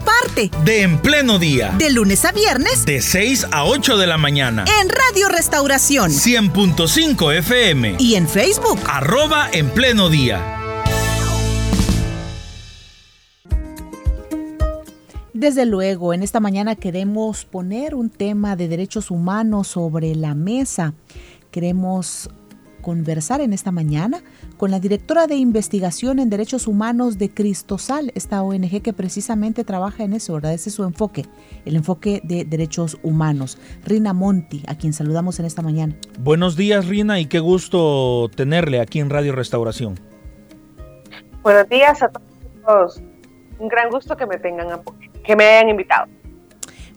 parte de En Pleno Día. De lunes a viernes. De 6 a 8 de la mañana. En Radio Restauración. 100.5 FM. Y en Facebook. Arroba En Pleno Día. Desde luego, en esta mañana queremos poner un tema de derechos humanos sobre la mesa. Queremos conversar en esta mañana con la directora de investigación en derechos humanos de Cristosal, esta ONG que precisamente trabaja en eso, ¿verdad? Ese es su enfoque, el enfoque de derechos humanos. Rina Monti, a quien saludamos en esta mañana. Buenos días, Rina, y qué gusto tenerle aquí en Radio Restauración. Buenos días a todos. Un gran gusto que me tengan, que me hayan invitado.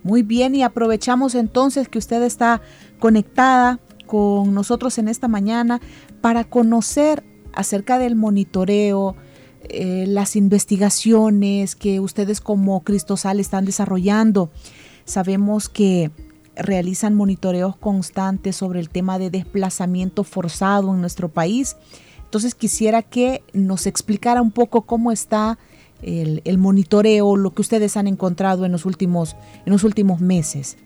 Muy bien, y aprovechamos entonces que usted está conectada con nosotros en esta mañana para conocer acerca del monitoreo, eh, las investigaciones que ustedes como Cristosal están desarrollando. Sabemos que realizan monitoreos constantes sobre el tema de desplazamiento forzado en nuestro país. Entonces quisiera que nos explicara un poco cómo está el, el, monitoreo, lo que ustedes han encontrado en los últimos, en los últimos meses.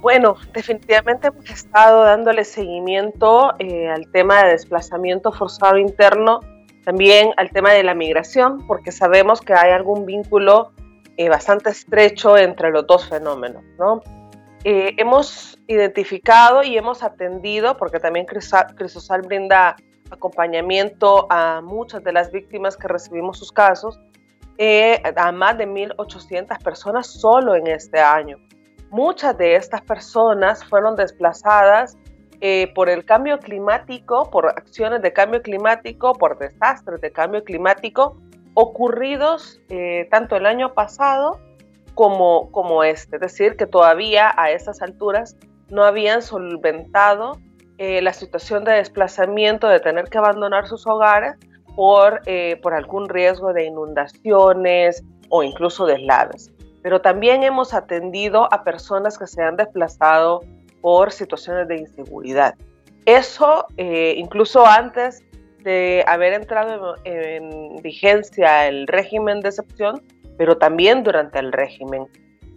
Bueno, definitivamente hemos estado dándole seguimiento eh, al tema de desplazamiento forzado interno, también al tema de la migración, porque sabemos que hay algún vínculo eh, bastante estrecho entre los dos fenómenos. ¿no? Eh, hemos identificado y hemos atendido, porque también Crisosal brinda acompañamiento a muchas de las víctimas que recibimos sus casos, a más de 1.800 personas solo en este año. Muchas de estas personas fueron desplazadas eh, por el cambio climático, por acciones de cambio climático, por desastres de cambio climático ocurridos eh, tanto el año pasado como, este. Es decir, que todavía a esas alturas no habían solventado eh, la situación de desplazamiento, de tener que abandonar sus hogares por, por algún riesgo de inundaciones o incluso deslaves pero también hemos atendido a personas que se han desplazado por situaciones de inseguridad. Eso eh, incluso antes de haber entrado en, vigencia el régimen de excepción, pero también durante el régimen.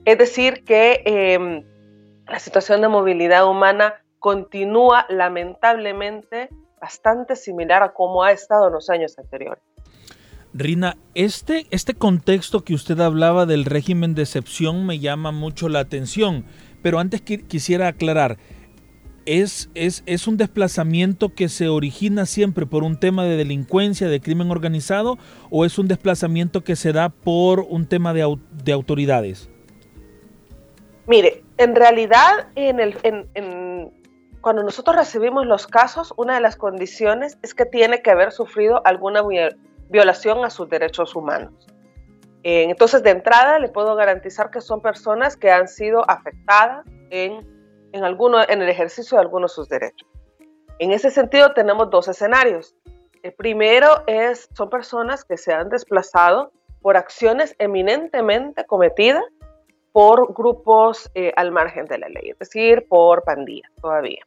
Es decir, que em, la situación de movilidad humana continúa lamentablemente bastante similar a cómo ha estado en los años anteriores. Rina, este, este contexto que usted hablaba del régimen de excepción me llama mucho la atención, pero antes quisiera aclarar, ¿es, es, ¿es un desplazamiento que se origina siempre por un tema de delincuencia, de crimen organizado, o es un desplazamiento que se da por un tema de, de autoridades? Mire, en realidad, en el, en, cuando nosotros recibimos los casos, una de las condiciones es que tiene que haber sufrido alguna violación a sus derechos humanos. Eh, entonces, de entrada, le puedo garantizar que son personas que han sido afectadas en, en, alguno, en el ejercicio de algunos de sus derechos. En ese sentido, tenemos dos escenarios. El primero es, son personas que se han desplazado por acciones eminentemente cometidas por grupos eh, al margen de la ley, es decir, por pandillas todavía.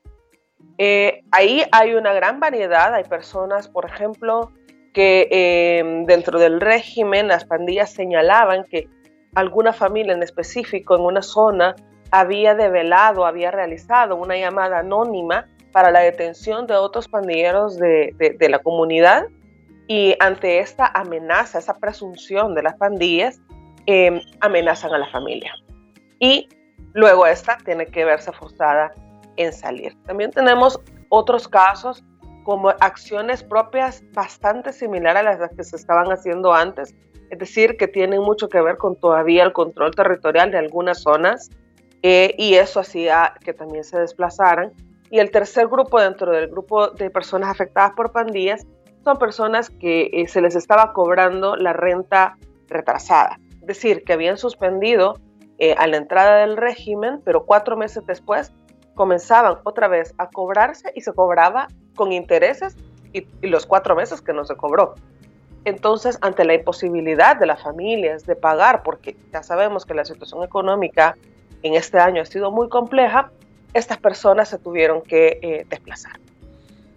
Eh, ahí hay una gran variedad, hay personas, por ejemplo, que em, dentro del régimen las pandillas señalaban que alguna familia en específico en una zona había develado, había realizado una llamada anónima para la detención de otros pandilleros de, la comunidad y ante esta amenaza, esa presunción de las pandillas, em, amenazan a la familia. Y luego esta tiene que verse forzada en salir. También tenemos otros casos como acciones propias bastante similares a las que se estaban haciendo antes, es decir, que tienen mucho que ver con todavía el control territorial de algunas zonas eh, y eso hacía que también se desplazaran. Y el tercer grupo dentro del grupo de personas afectadas por pandillas son personas que eh, se les estaba cobrando la renta retrasada, es decir, que habían suspendido eh, a la entrada del régimen, pero cuatro meses después comenzaban otra vez a cobrarse y se cobraba con intereses y, los cuatro meses que no se cobró. Entonces, ante la imposibilidad de las familias de pagar, porque ya sabemos que la situación económica en este año ha sido muy compleja, estas personas se tuvieron que eh, desplazar.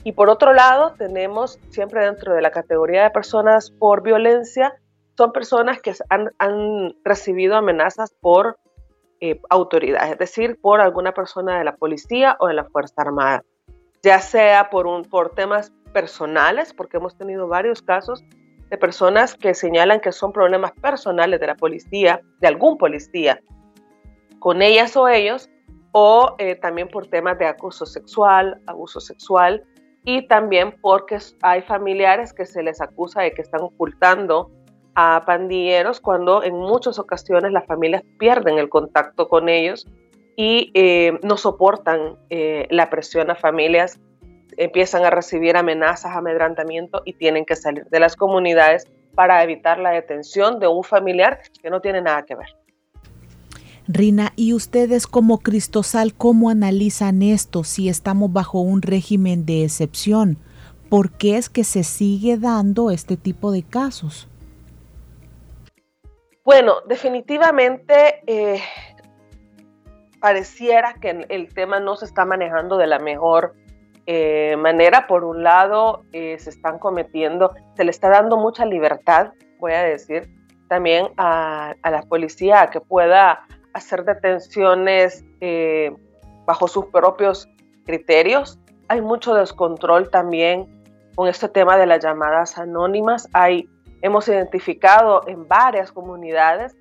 Y por otro lado, tenemos siempre dentro de la categoría de personas por violencia, son personas que han, han recibido amenazas por eh, autoridad, es decir, por alguna persona de la policía o de la Fuerza Armada, ya sea por, un, por temas personales, porque hemos tenido varios casos de personas que señalan que son problemas personales de la policía, de algún policía, con ellas o ellos, o eh, también por temas de acoso sexual, abuso sexual, y también porque hay familiares que se les acusa de que están ocultando a pandilleros cuando en muchas ocasiones las familias pierden el contacto con ellos y eh, no soportan eh, la presión a familias, empiezan a recibir amenazas, amedrantamiento y tienen que salir de las comunidades para evitar la detención de un familiar que no tiene nada que ver. Rina, ¿y ustedes como Cristosal cómo analizan esto si estamos bajo un régimen de excepción? ¿Por qué es que se sigue dando este tipo de casos? Bueno, definitivamente eh, pareciera que el tema no se está manejando de la mejor eh, manera. Por un lado, eh, se están cometiendo, se le está dando mucha libertad, voy a decir, también a, la policía a que pueda hacer detenciones bajo sus propios criterios. Hay mucho descontrol también con este tema de las llamadas anónimas. Hay Hemos identificado en varias comunidades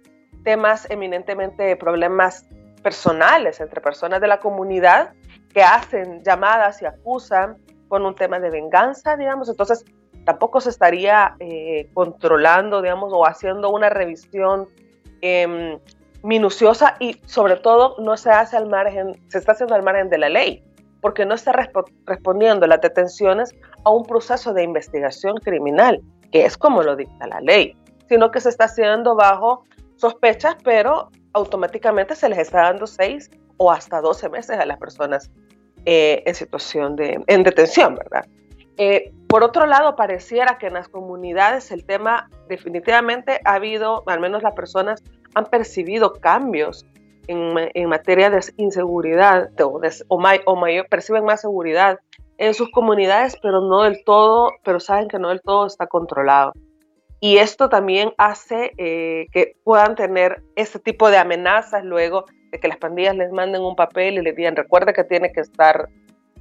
temas eminentemente de problemas personales entre personas de la comunidad que hacen llamadas y acusan con un tema de venganza, digamos. Entonces, tampoco se estaría eh, controlando, digamos, o haciendo una revisión em, minuciosa y sobre todo no se hace al margen, se está haciendo al margen de la ley, porque no está respondiendo las detenciones a un proceso de investigación criminal que es como lo dicta la ley, sino que se está haciendo bajo sospechas, pero automáticamente se les está dando seis o hasta doce meses a las personas eh, en situación de en detención, ¿verdad? Eh, por otro lado, pareciera que en las comunidades el tema definitivamente ha habido, al menos las personas han percibido cambios en, materia de inseguridad o, o, o mayor, perciben más seguridad en sus comunidades, pero no del todo, pero saben que no del todo está controlado. Y esto también hace eh, que puedan tener este tipo de amenazas luego de que las pandillas les manden un papel y les digan, recuerde que tiene que estar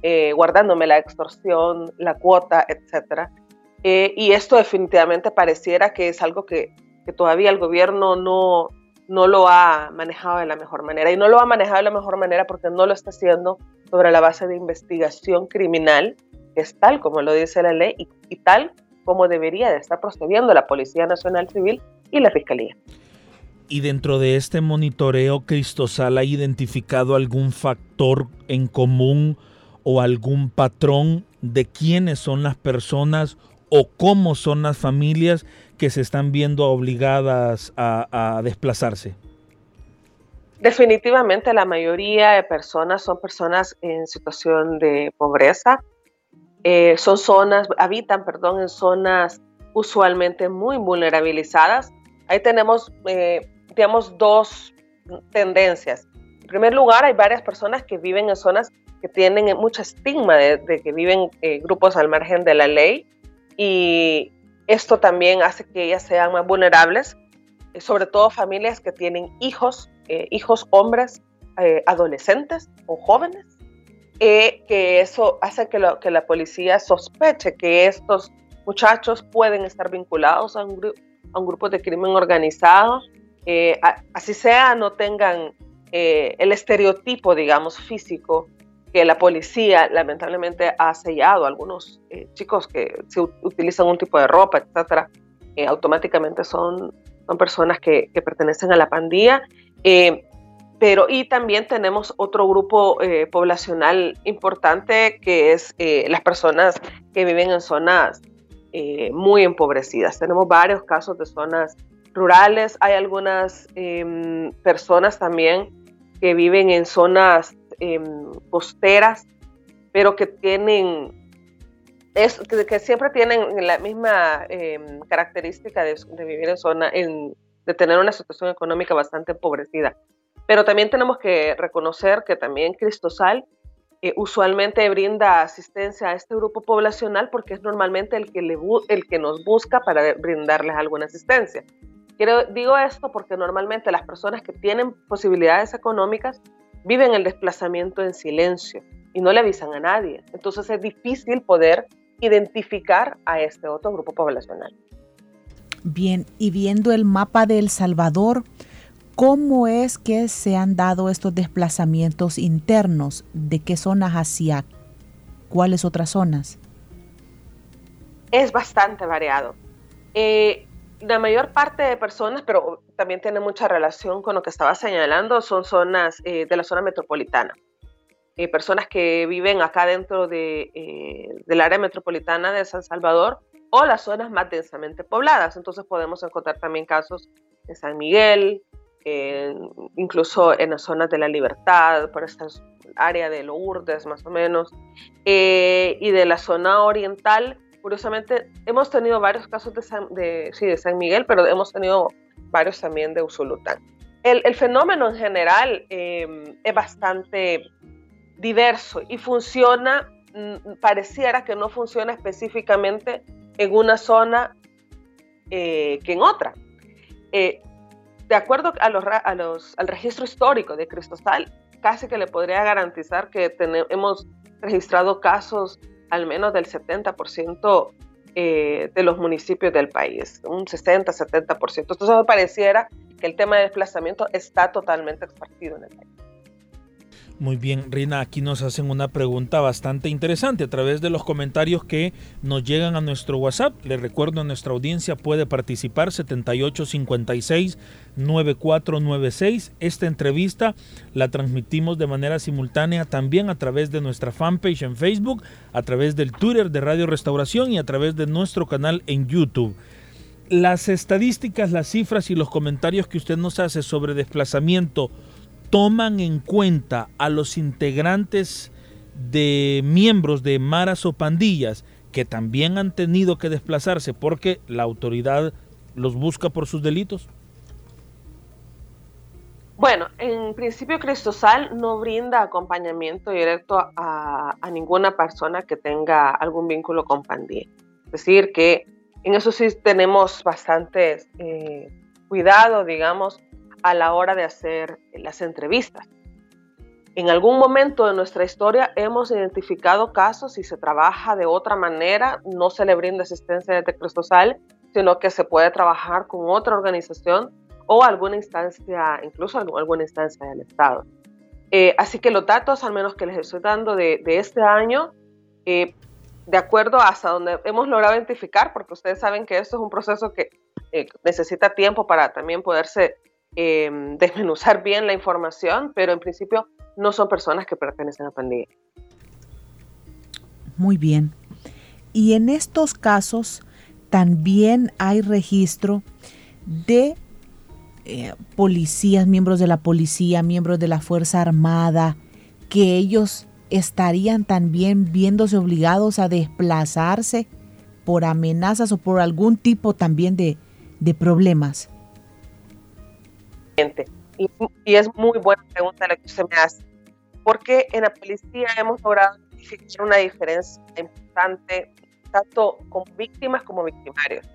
eh, guardándome la extorsión, la cuota, etc. Eh, y esto definitivamente pareciera que es algo que, que todavía el gobierno no, no lo ha manejado de la mejor manera. Y no lo ha manejado de la mejor manera porque no lo está haciendo sobre la base de investigación criminal, que es tal como lo dice la ley y, tal como debería de estar procediendo la Policía Nacional Civil y la Fiscalía. Y dentro de este monitoreo, Cristosal ha identificado algún factor en común o algún patrón de quiénes son las personas o cómo son las familias que se están viendo obligadas a, desplazarse? Definitivamente la mayoría de personas son personas en situación de pobreza. Eh, son zonas, habitan, perdón, en zonas usualmente muy vulnerabilizadas. Ahí tenemos, eh, digamos, dos tendencias. En primer lugar, hay varias personas que viven en zonas que tienen mucho estigma de, que viven eh, grupos al margen de la ley y esto también hace que ellas sean más vulnerables, eh, sobre todo familias que tienen hijos, eh, hijos hombres, eh, adolescentes o jóvenes, que eso hace que, la policía sospeche que estos muchachos pueden estar vinculados a un grupo de crimen organizado, así sea no tengan el estereotipo, digamos, físico que la policía lamentablemente ha sellado a algunos eh, chicos que se utilizan un tipo de ropa, etcétera, eh, automáticamente son, son personas que, que, pertenecen a la pandilla. Eh, pero y también tenemos otro grupo poblacional importante que es las personas que viven en zonas muy empobrecidas. Tenemos varios casos de zonas rurales, hay algunas em, personas también que viven en zonas em, costeras, pero que tienen, es, que, siempre tienen la misma em, característica de, vivir en zona, en, de tener una situación económica bastante empobrecida. Pero también tenemos que reconocer que también Cristosal eh, usualmente brinda asistencia a este grupo poblacional porque es normalmente el que, le el que nos busca para brindarles alguna asistencia. Quiero, digo esto porque normalmente las personas que tienen posibilidades económicas viven el desplazamiento en silencio y no le avisan a nadie. Entonces es difícil poder identificar a este otro grupo poblacional. Bien, y viendo el mapa de El Salvador, ¿Cómo es que se han dado estos desplazamientos internos? ¿De qué zonas hacia cuáles otras zonas? Es bastante variado. Eh, la mayor parte de personas, pero también tiene mucha relación con lo que estaba señalando, son zonas eh, de la zona metropolitana. Eh, personas que viven acá dentro de, del área metropolitana de San Salvador o las zonas más densamente pobladas. Entonces podemos encontrar también casos en San Miguel, incluso en las zonas de la libertad, por esta área de Lourdes más o menos, eh, y de la zona oriental. Curiosamente, hemos tenido varios casos de San, sí, de San Miguel, pero hemos tenido varios también de Usulután. El, fenómeno en general em, es bastante diverso y funciona, mm, pareciera que no funciona específicamente en una zona eh, que en otra. Eh, de acuerdo a los, al registro histórico de Cristosal, casi que le podría garantizar que hemos registrado casos al menos del 70% eh, de los municipios del país, un 60-70%. Entonces me pareciera que el tema de desplazamiento está totalmente expartido en el país. Muy bien, Rina, aquí nos hacen una pregunta bastante interesante a través de los comentarios que nos llegan a nuestro WhatsApp. Les recuerdo, nuestra audiencia puede participar 7856-9496. Esta entrevista la transmitimos de manera simultánea también a través de nuestra fanpage en Facebook, a través del Twitter de Radio Restauración y a través de nuestro canal en YouTube. Las estadísticas, las cifras y los comentarios que usted nos hace sobre desplazamiento toman en cuenta a los integrantes de miembros de maras o pandillas que también han tenido que desplazarse porque la autoridad los busca por sus delitos? Bueno, en principio Cristosal no brinda acompañamiento directo a, ninguna persona que tenga algún vínculo con pandilla. Es decir, que en eso sí tenemos bastante eh, cuidado, digamos, a la hora de hacer las entrevistas. En algún momento de nuestra historia hemos identificado casos y se trabaja de otra manera, no se le brinda asistencia de cristosal, sino que se puede trabajar con otra organización o alguna instancia, incluso alguna instancia del Estado. Eh, así que los datos, al menos que les estoy dando de, este año, eh, de acuerdo hasta donde hemos logrado identificar, porque ustedes saben que esto es un proceso que eh, necesita tiempo para también poderse Em, desmenuzar bien la información, pero en principio no son personas que pertenecen a pandilla. Muy bien. Y en estos casos también hay registro de eh, policías, miembros de la policía, miembros de la Fuerza Armada, que ellos estarían también viéndose obligados a desplazarse por amenazas o por algún tipo también de problemas. Y, es muy buena pregunta la que usted me hace, porque en la policía hemos logrado identificar una diferencia importante, tanto con víctimas como victimarios.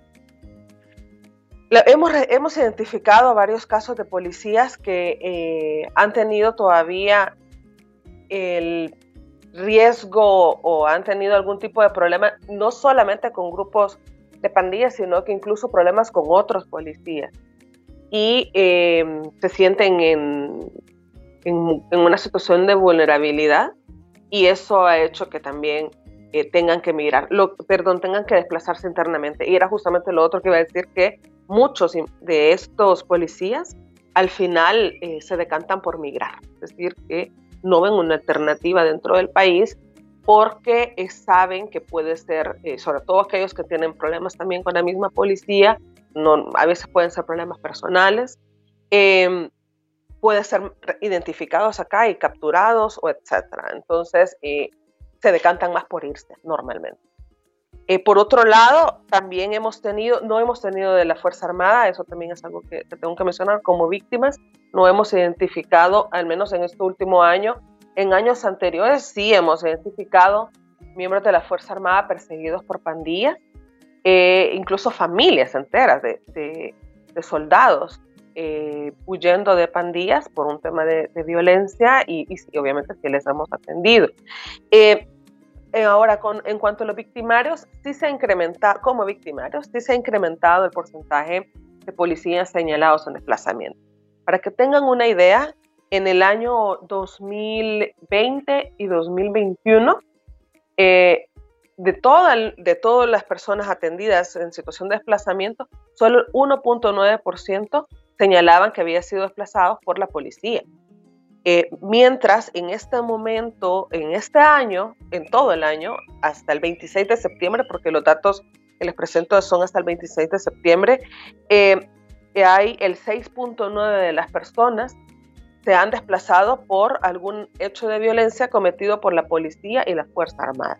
hemos, hemos identificado varios casos de policías que eh, han tenido todavía el riesgo o han tenido algún tipo de problema, no solamente con grupos de pandillas, sino que incluso problemas con otros policías y em, se sienten en, en, una situación de vulnerabilidad y eso ha hecho que también eh, tengan que migrar, lo, perdón, tengan que desplazarse internamente. Y era justamente lo otro que iba a decir, que muchos de estos policías al final eh, se decantan por migrar, es decir, que no ven una alternativa dentro del país porque eh, saben que puede ser, sobre todo aquellos que tienen problemas también con la misma policía, no, a veces pueden ser problemas personales. Em, pueden ser identificados acá y capturados o etcétera. Entonces, eh, se decantan más por irse normalmente. Eh, por otro lado, también hemos tenido, no hemos tenido de la Fuerza Armada, eso también es algo que, tengo que mencionar, como víctimas, no hemos identificado, al menos en este último año, en años anteriores sí hemos identificado miembros de la Fuerza Armada perseguidos por pandillas, eh, incluso familias enteras de, soldados eh, huyendo de pandillas por un tema de, violencia y, y, obviamente sí les hemos atendido. Eh, ahora, con, en cuanto a los victimarios, sí se ha incrementado, como victimarios, sí se ha incrementado el porcentaje de policías señalados en desplazamiento. Para que tengan una idea, en el año 2020 y 2021, eh, de, toda, de todas las personas atendidas en situación de desplazamiento, solo el 1.9% señalaban que había sido desplazados por la policía. Eh, mientras en este momento, en este año, en todo el año, hasta el 26 de septiembre, porque los datos que les presento son hasta el 26 de septiembre, eh, hay el 6.9 de las personas se han desplazado por algún hecho de violencia cometido por la policía y la Fuerza Armada.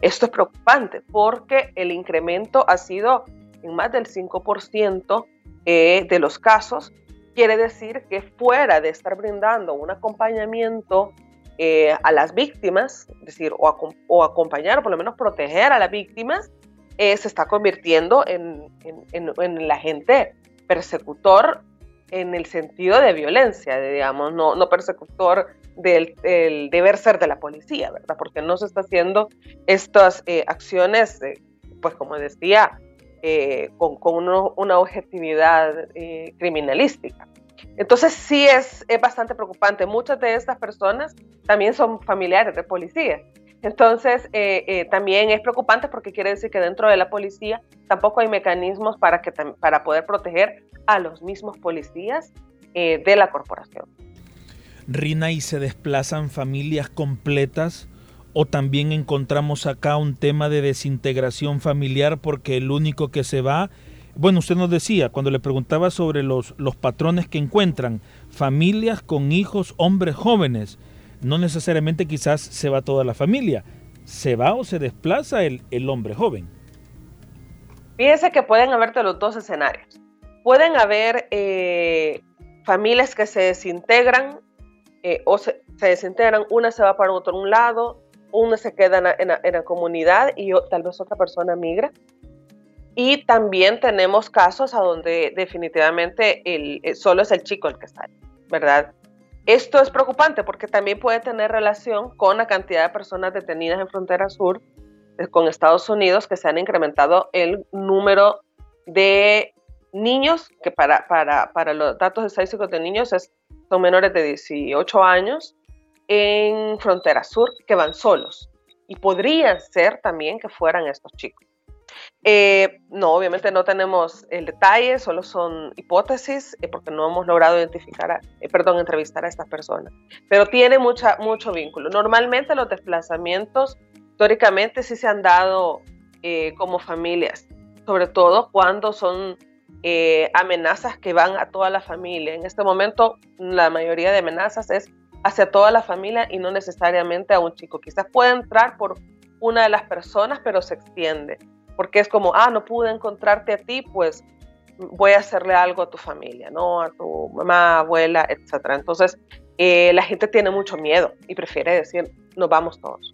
Esto es preocupante porque el incremento ha sido en más del 5% eh, de los casos. Quiere decir que fuera de estar brindando un acompañamiento eh, a las víctimas, es decir, o, acompañar, o por lo menos proteger a las víctimas, eh, se está convirtiendo en, el agente persecutor en el sentido de violencia, digamos, no, no persecutor del, deber ser de la policía, ¿verdad? Porque no se está haciendo estas eh, acciones, pues como decía, eh, con, una objetividad eh, criminalística. Entonces sí es, es, bastante preocupante. Muchas de estas personas también son familiares de policías. Entonces eh, también es preocupante porque quiere decir que dentro de la policía tampoco hay mecanismos para, que, para poder proteger a los mismos policías de la corporación. Rina, ¿y se desplazan familias completas o también encontramos acá un tema de desintegración familiar porque el único que se va, bueno, usted nos decía, cuando le preguntaba sobre los, los patrones que encuentran, familias con hijos, hombres jóvenes, no necesariamente quizás se va toda la familia, se va o se desplaza el, el hombre joven. Fíjense que pueden haber los dos escenarios. Pueden haber eh, familias que se desintegran eh, o se, desintegran, una se va para otro un lado, uno se queda en la, comunidad y tal vez otra persona migra. Y también tenemos casos a donde definitivamente el, eh, solo es el chico el que está, ¿verdad? Esto es preocupante porque también puede tener relación con la cantidad de personas detenidas en frontera sur eh, con Estados Unidos, que se han incrementado el número de niños, que para, para, para los datos estadísticos de niños es, son menores de 18 años, en Frontera Sur que van solos y podría ser también que fueran estos chicos. Eh, no, obviamente no tenemos el detalle, solo son hipótesis eh, porque no hemos logrado identificar, eh, perdón, entrevistar a estas personas, pero tiene mucha, mucho vínculo. Normalmente los desplazamientos históricamente sí se han dado como familias, sobre todo cuando son amenazas que van a toda la familia. En este momento la mayoría de amenazas es hacia toda la familia y no necesariamente a un chico. Quizás puede entrar por una de las personas, pero se extiende, porque es como, ah, no pude encontrarte a ti, pues voy a hacerle algo a tu familia, ¿no? A tu mamá, abuela, etc. Entonces, eh, la gente tiene mucho miedo y prefiere decir, nos vamos todos.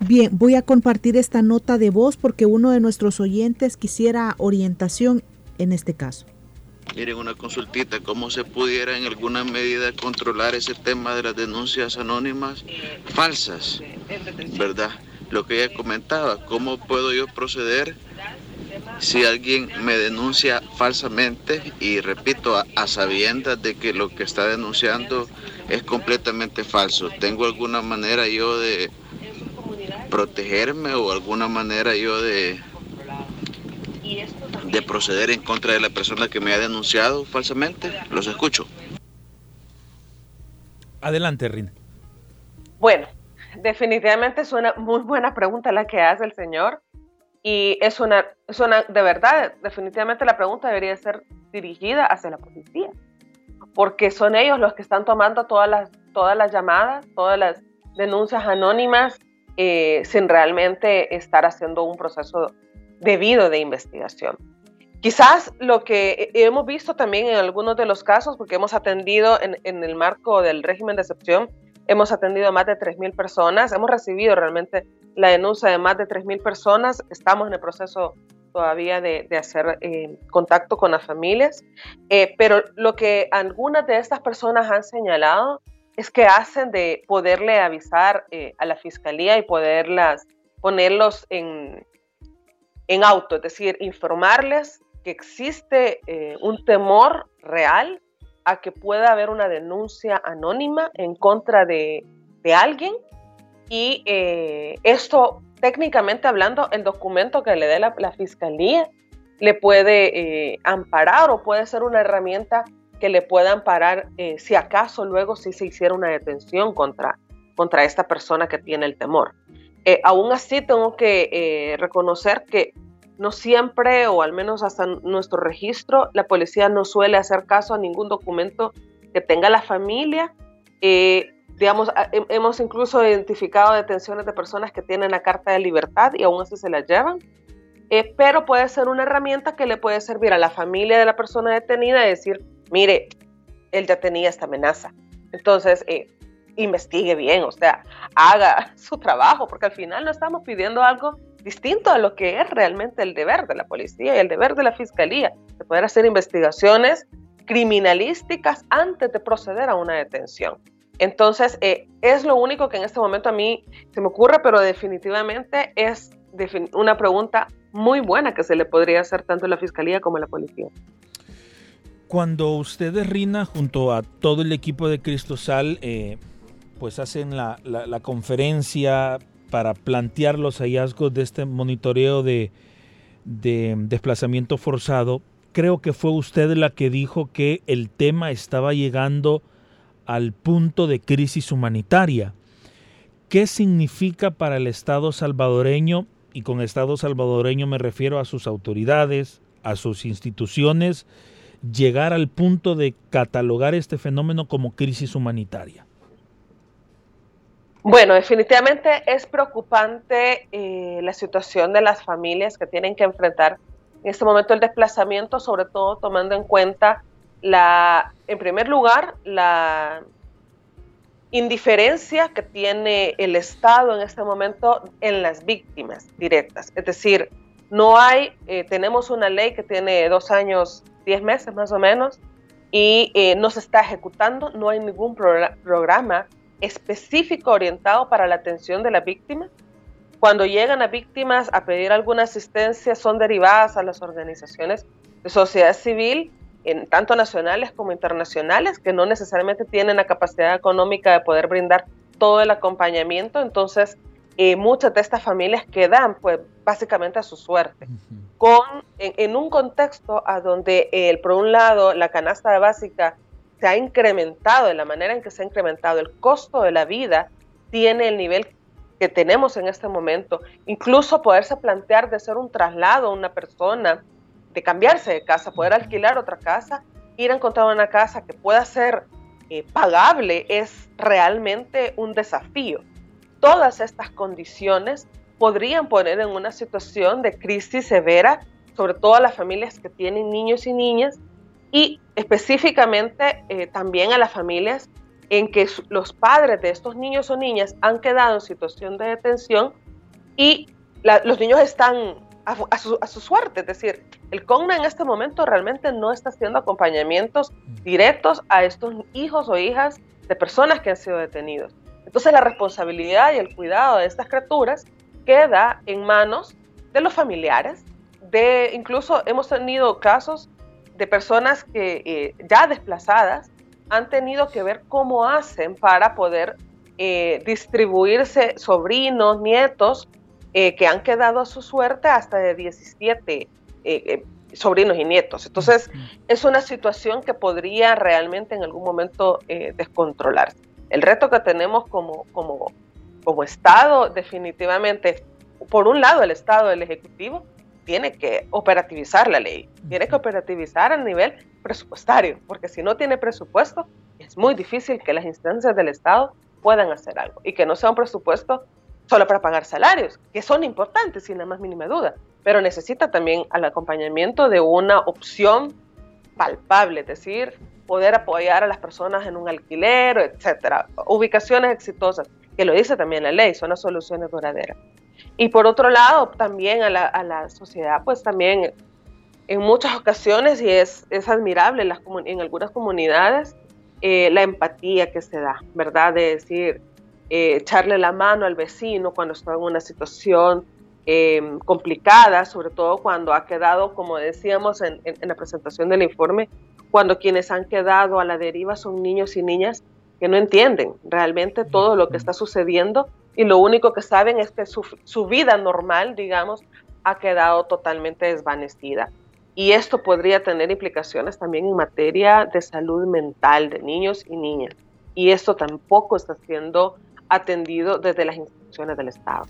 Bien, voy a compartir esta nota de voz porque uno de nuestros oyentes quisiera orientación en este caso. Miren, una consultita, ¿cómo se pudiera en alguna medida controlar ese tema de las denuncias anónimas falsas? ¿Verdad? Lo que ella comentaba, ¿cómo puedo yo proceder si alguien me denuncia falsamente y repito, a, sabiendas de que lo que está denunciando es completamente falso? ¿Tengo alguna manera yo de protegerme o alguna manera yo de de proceder en contra de la persona que me ha denunciado falsamente? Los escucho. Adelante, Rina. Bueno, definitivamente es una muy buena pregunta la que hace el señor y es una, es una, de verdad, definitivamente la pregunta debería ser dirigida hacia la policía. porque son ellos los que están tomando todas las, todas las llamadas, todas las denuncias anónimas, eh, sin realmente estar haciendo un proceso debido de investigación. Quizás lo que hemos visto también en algunos de los casos, porque hemos atendido en, en el marco del régimen de excepción, hemos atendido a más de 3.000 personas, hemos recibido realmente la denuncia de más de 3.000 personas, estamos en el proceso todavía de, de hacer eh, contacto con las familias, eh, pero lo que algunas de estas personas han señalado es que hacen de poderle avisar eh, a la fiscalía y poderlas ponerlos en, en auto, es decir, informarles que existe un temor real a que pueda haber una denuncia anónima en contra de, de alguien y esto técnicamente hablando, el documento que le dé la, fiscalía le puede eh, amparar o puede ser una herramienta que le pueda amparar eh, si acaso luego sí se hiciera una detención contra, contra esta persona que tiene el temor. Eh, aún así tengo que reconocer que no siempre, o al menos hasta nuestro registro, la policía no suele hacer caso a ningún documento que tenga la familia digamos, hemos incluso identificado detenciones de personas que tienen la carta de libertad y aún así se la llevan, eh, pero puede ser una herramienta que le puede servir a la familia de la persona detenida y decir, mire, él ya tenía esta amenaza. Entonces, eh, investigue bien, o sea, haga su trabajo, porque al final no estamos pidiendo algo distinto a lo que es realmente el deber de la policía y el deber de la fiscalía, de poder hacer investigaciones criminalísticas antes de proceder a una detención. Entonces, eh, es lo único que en este momento a mí se me ocurre, pero definitivamente es una pregunta muy buena que se le podría hacer tanto a la Fiscalía como a la Policía. Cuando ustedes, Rina, junto a todo el equipo de Cristosal, eh, pues hacen la, conferencia para plantear los hallazgos de este monitoreo de, de desplazamiento forzado, creo que fue usted la que dijo que el tema estaba llegando al punto de crisis humanitaria. ¿Qué significa para el Estado salvadoreño? Y con Estado salvadoreño me refiero a sus autoridades, a sus instituciones, llegar al punto de catalogar este fenómeno como crisis humanitaria. Bueno, definitivamente es preocupante eh, la situación de las familias que tienen que enfrentar en este momento el desplazamiento, sobre todo tomando en cuenta la, en primer lugar, la indiferencia que tiene el Estado en este momento en las víctimas directas. Es decir, no hay, eh, tenemos una ley que tiene dos años, diez meses más o menos, y eh, no se está ejecutando, no hay ningún programa específico orientado para la atención de la víctima. Cuando llegan a víctimas a pedir alguna asistencia, son derivadas a las organizaciones de sociedad civil en, tanto nacionales como internacionales, que no necesariamente tienen la capacidad económica de poder brindar todo el acompañamiento. Entonces, eh, muchas de estas familias quedan, pues, básicamente a su suerte. Con, en, un contexto a donde, el, por un lado, la canasta básica se ha incrementado, de la manera en que se ha incrementado el costo de la vida, tiene el nivel que tenemos en este momento, incluso poderse plantear de hacer un traslado a una persona de cambiarse de casa, poder alquilar otra casa, ir a encontrar una casa que pueda ser eh, pagable es realmente un desafío. Todas estas condiciones podrían poner en una situación de crisis severa, sobre todo a las familias que tienen niños y niñas, y específicamente eh, también a las familias en que los padres de estos niños o niñas han quedado en situación de detención y los niños están a, su, suerte. Es decir, el CONNA en este momento realmente no está haciendo acompañamientos directos a estos hijos o hijas de personas que han sido detenidos. Entonces la responsabilidad y el cuidado de estas criaturas queda en manos de los familiares, de incluso hemos tenido casos de personas que eh, ya desplazadas han tenido que ver cómo hacen para poder eh, distribuirse sobrinos, nietos eh, que han quedado a su suerte hasta de 17 eh, eh, sobrinos y nietos. Entonces, es una situación que podría realmente en algún momento descontrolarse. El reto que tenemos como, como, como Estado, definitivamente, por un lado, el Estado, el Ejecutivo, tiene que operativizar la ley, tiene que operativizar a nivel presupuestario, porque si no tiene presupuesto, es muy difícil que las instancias del Estado puedan hacer algo y que no sea un presupuesto solo para pagar salarios, que son importantes sin la más mínima duda, pero necesita también al acompañamiento de una opción palpable, es decir, poder apoyar a las personas en un alquiler, etcétera, ubicaciones exitosas, que lo dice también la ley, son las soluciones duraderas. Y por otro lado, también a la, a la sociedad, pues también en muchas ocasiones, y es, es admirable en, las, en algunas comunidades, eh, la empatía que se da, ¿verdad? De decir, eh, echarle la mano al vecino cuando está en una situación eh, complicada, sobre todo cuando ha quedado, como decíamos en, en, la presentación del informe, cuando quienes han quedado a la deriva son niños y niñas que no entienden realmente todo lo que está sucediendo y lo único que saben es que su, su vida normal, digamos, ha quedado totalmente desvanecida. Y esto podría tener implicaciones también en materia de salud mental de niños y niñas. Y esto tampoco está siendo atendido desde las instituciones del Estado.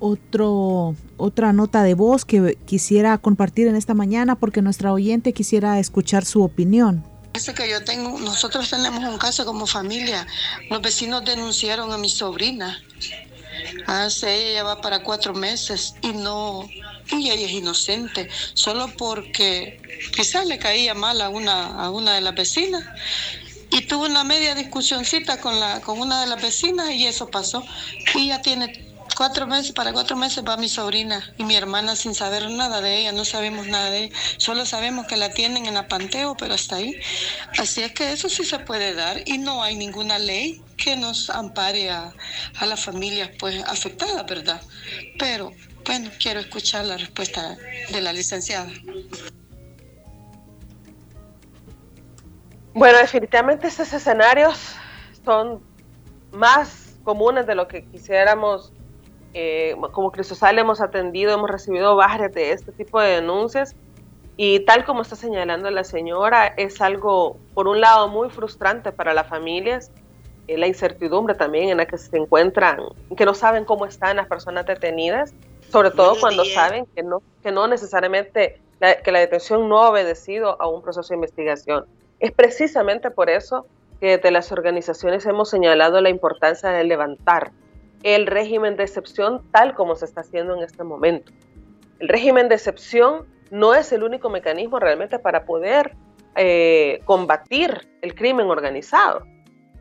Otro, otra nota de voz que quisiera compartir en esta mañana porque nuestra oyente quisiera escuchar su opinión. Que yo tengo, nosotros tenemos un caso como familia. Los vecinos denunciaron a mi sobrina. Hace ella va para cuatro meses y no, y ella es inocente, solo porque quizás le caía mal a una, a una de las vecinas y tuvo una media discusioncita con, la, con una de las vecinas y eso pasó. Y ya tiene cuatro meses, para cuatro meses va mi sobrina y mi hermana sin saber nada de ella, no sabemos nada de ella, solo sabemos que la tienen en la panteo, pero hasta ahí. Así es que eso sí se puede dar y no hay ninguna ley que nos ampare a, a las familias pues afectadas, ¿verdad? Pero bueno, quiero escuchar la respuesta de la licenciada. Bueno, definitivamente estos escenarios son más comunes de lo que quisiéramos. Eh, como Cristosal hemos atendido, hemos recibido varias de este tipo de denuncias y tal como está señalando la señora, es algo, por un lado, muy frustrante para las familias, eh, la incertidumbre también en la que se encuentran, que no saben cómo están las personas detenidas sobre todo cuando saben que no, que no necesariamente que la detención no ha obedecido a un proceso de investigación. Es precisamente por eso que desde las organizaciones hemos señalado la importancia de levantar el régimen de excepción tal como se está haciendo en este momento. El régimen de excepción no es el único mecanismo realmente para poder eh, combatir el crimen organizado.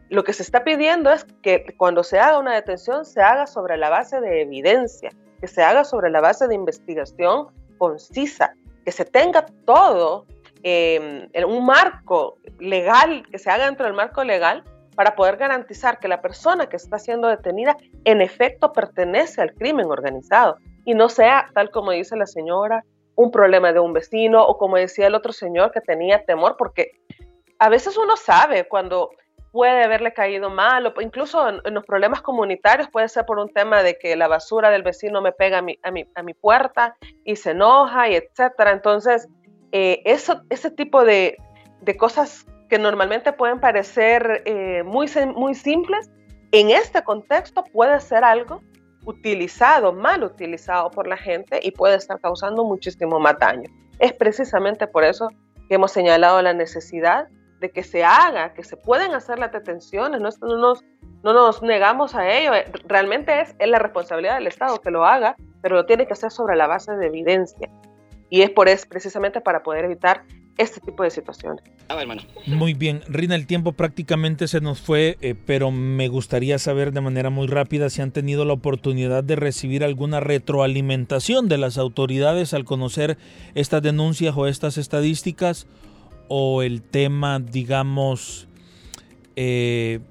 Lo que se está pidiendo es que cuando se haga una detención se haga sobre la base de evidencia, que se haga sobre la base de investigación concisa, que se tenga todo em, en un marco legal, que se haga dentro del marco legal para poder garantizar que la persona que está siendo detenida en efecto pertenece al crimen organizado y no sea, tal como dice la señora, un problema de un vecino o como decía el otro señor que tenía temor, porque a veces uno sabe cuando puede haberle caído mal, o incluso en, los problemas comunitarios puede ser por un tema de que la basura del vecino me pega a mi, a mi, a mi puerta y se enoja y etcétera. Entonces, eh, eso, ese tipo de, de, cosas que normalmente pueden parecer eh, muy, muy simples, en este contexto puede ser algo utilizado, mal utilizado por la gente y puede estar causando muchísimo más daño. Es precisamente por eso que hemos señalado la necesidad de que se haga, que se pueden hacer las detenciones, no, no, nos, no nos negamos a ello, eh, realmente es, es la responsabilidad del Estado que lo haga, pero lo tiene que hacer sobre la base de evidencia. Y es por eso, precisamente para poder evitar este tipo de situaciones. Muy bien, Rina, el tiempo prácticamente se nos fue, eh, pero me gustaría saber de manera muy rápida si han tenido la oportunidad de recibir alguna retroalimentación de las autoridades al conocer estas denuncias o estas estadísticas o el tema, digamos, eh,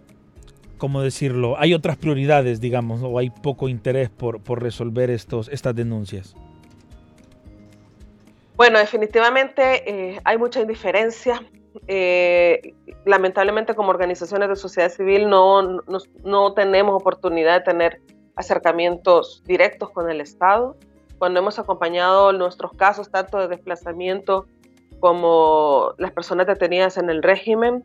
¿cómo decirlo? Hay otras prioridades, digamos, o hay poco interés por, por resolver estos, estas denuncias. Bueno, definitivamente eh, hay mucha indiferencia. Eh, lamentablemente como organizaciones de sociedad civil no, no, no tenemos oportunidad de tener acercamientos directos con el Estado. Cuando hemos acompañado nuestros casos tanto de desplazamiento como las personas detenidas en el régimen,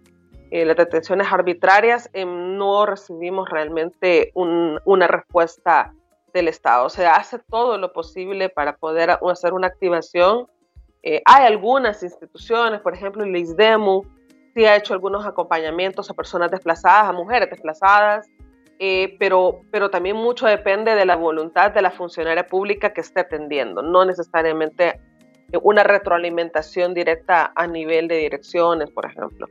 eh, las detenciones arbitrarias, eh, no recibimos realmente una respuesta del Estado. Se hace todo lo posible para poder hacer una activación Eh, hay algunas instituciones, por ejemplo, el ISDEMU, sí ha hecho algunos acompañamientos a personas desplazadas, a mujeres desplazadas, eh, pero, pero también mucho depende de la voluntad de la funcionaria pública que esté atendiendo, no necesariamente una retroalimentación directa a nivel de direcciones, por ejemplo.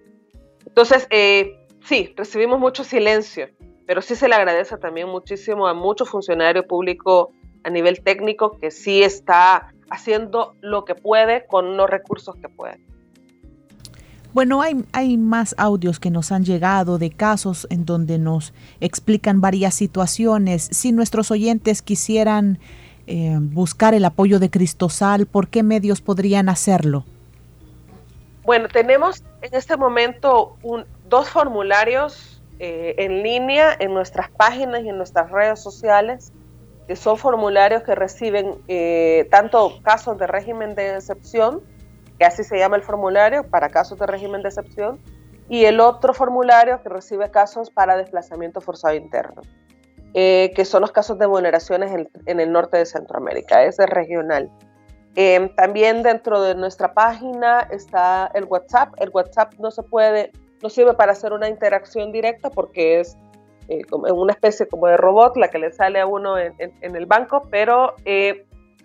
Entonces, eh, sí, recibimos mucho silencio, pero sí se le agradece también muchísimo a mucho funcionario público a nivel técnico que sí está haciendo lo que puede con los recursos que puede. Bueno, hay, hay más audios que nos han llegado de casos en donde nos explican varias situaciones. Si nuestros oyentes quisieran eh, buscar el apoyo de Cristosal, ¿por qué medios podrían hacerlo? Bueno, tenemos en este momento dos formularios eh, en línea en nuestras páginas y en nuestras redes sociales, que son formularios que reciben eh, tanto casos de régimen de excepción, que así se llama el formulario, para casos de régimen de excepción, y el otro formulario que recibe casos para desplazamiento forzado interno. Eh, que son los casos de vulneraciones en, el norte de Centroamérica, ese es regional. Eh, también dentro de nuestra página está el WhatsApp. El WhatsApp no se puede, no sirve para hacer una interacción directa porque es eh, una especie como de robot la que le sale a uno en, el banco, pero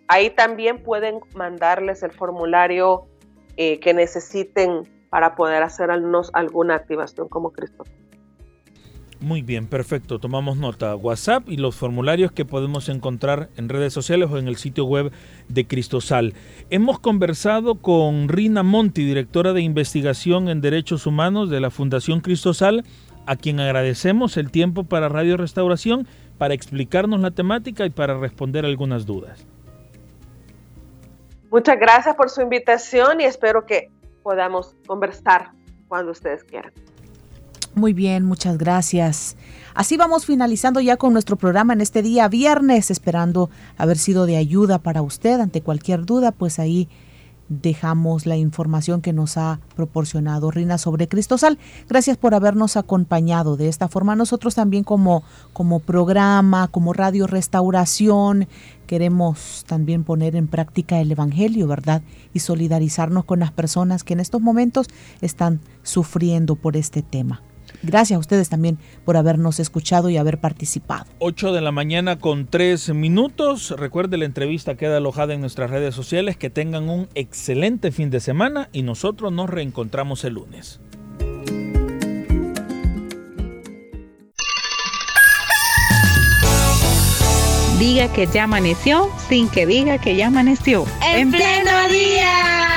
ahí también pueden mandarles el formulario que necesiten para poder hacer alguna activación como Cristo. Muy bien, perfecto. Tomamos nota. WhatsApp y los formularios que podemos encontrar en redes sociales o en el sitio web de Cristosal. Hemos conversado con Rina Monti, directora de investigación en derechos humanos de la Fundación Cristosal, a quien agradecemos el tiempo para Radio Restauración para explicarnos la temática y para responder algunas dudas. Muchas gracias por su invitación y espero que podamos conversar cuando ustedes quieran. Muy bien, muchas gracias. Así vamos finalizando ya con nuestro programa en este día viernes, esperando haber sido de ayuda para usted ante cualquier duda, pues ahí dejamos la información que nos ha proporcionado Rina sobre Cristosal. Gracias por habernos acompañado. De esta forma nosotros también como, como programa, como Radio Restauración, queremos también poner en práctica el Evangelio, ¿verdad? Y solidarizarnos con las personas que en estos momentos están sufriendo por este tema. Gracias a ustedes también por habernos escuchado y haber participado. 8 de la mañana con 3 minutos. Recuerde la entrevista queda alojada en nuestras redes sociales. Que tengan un excelente fin de semana y nosotros nos reencontramos el lunes. Diga que ya amaneció sin que diga que ya amaneció. En, pleno día.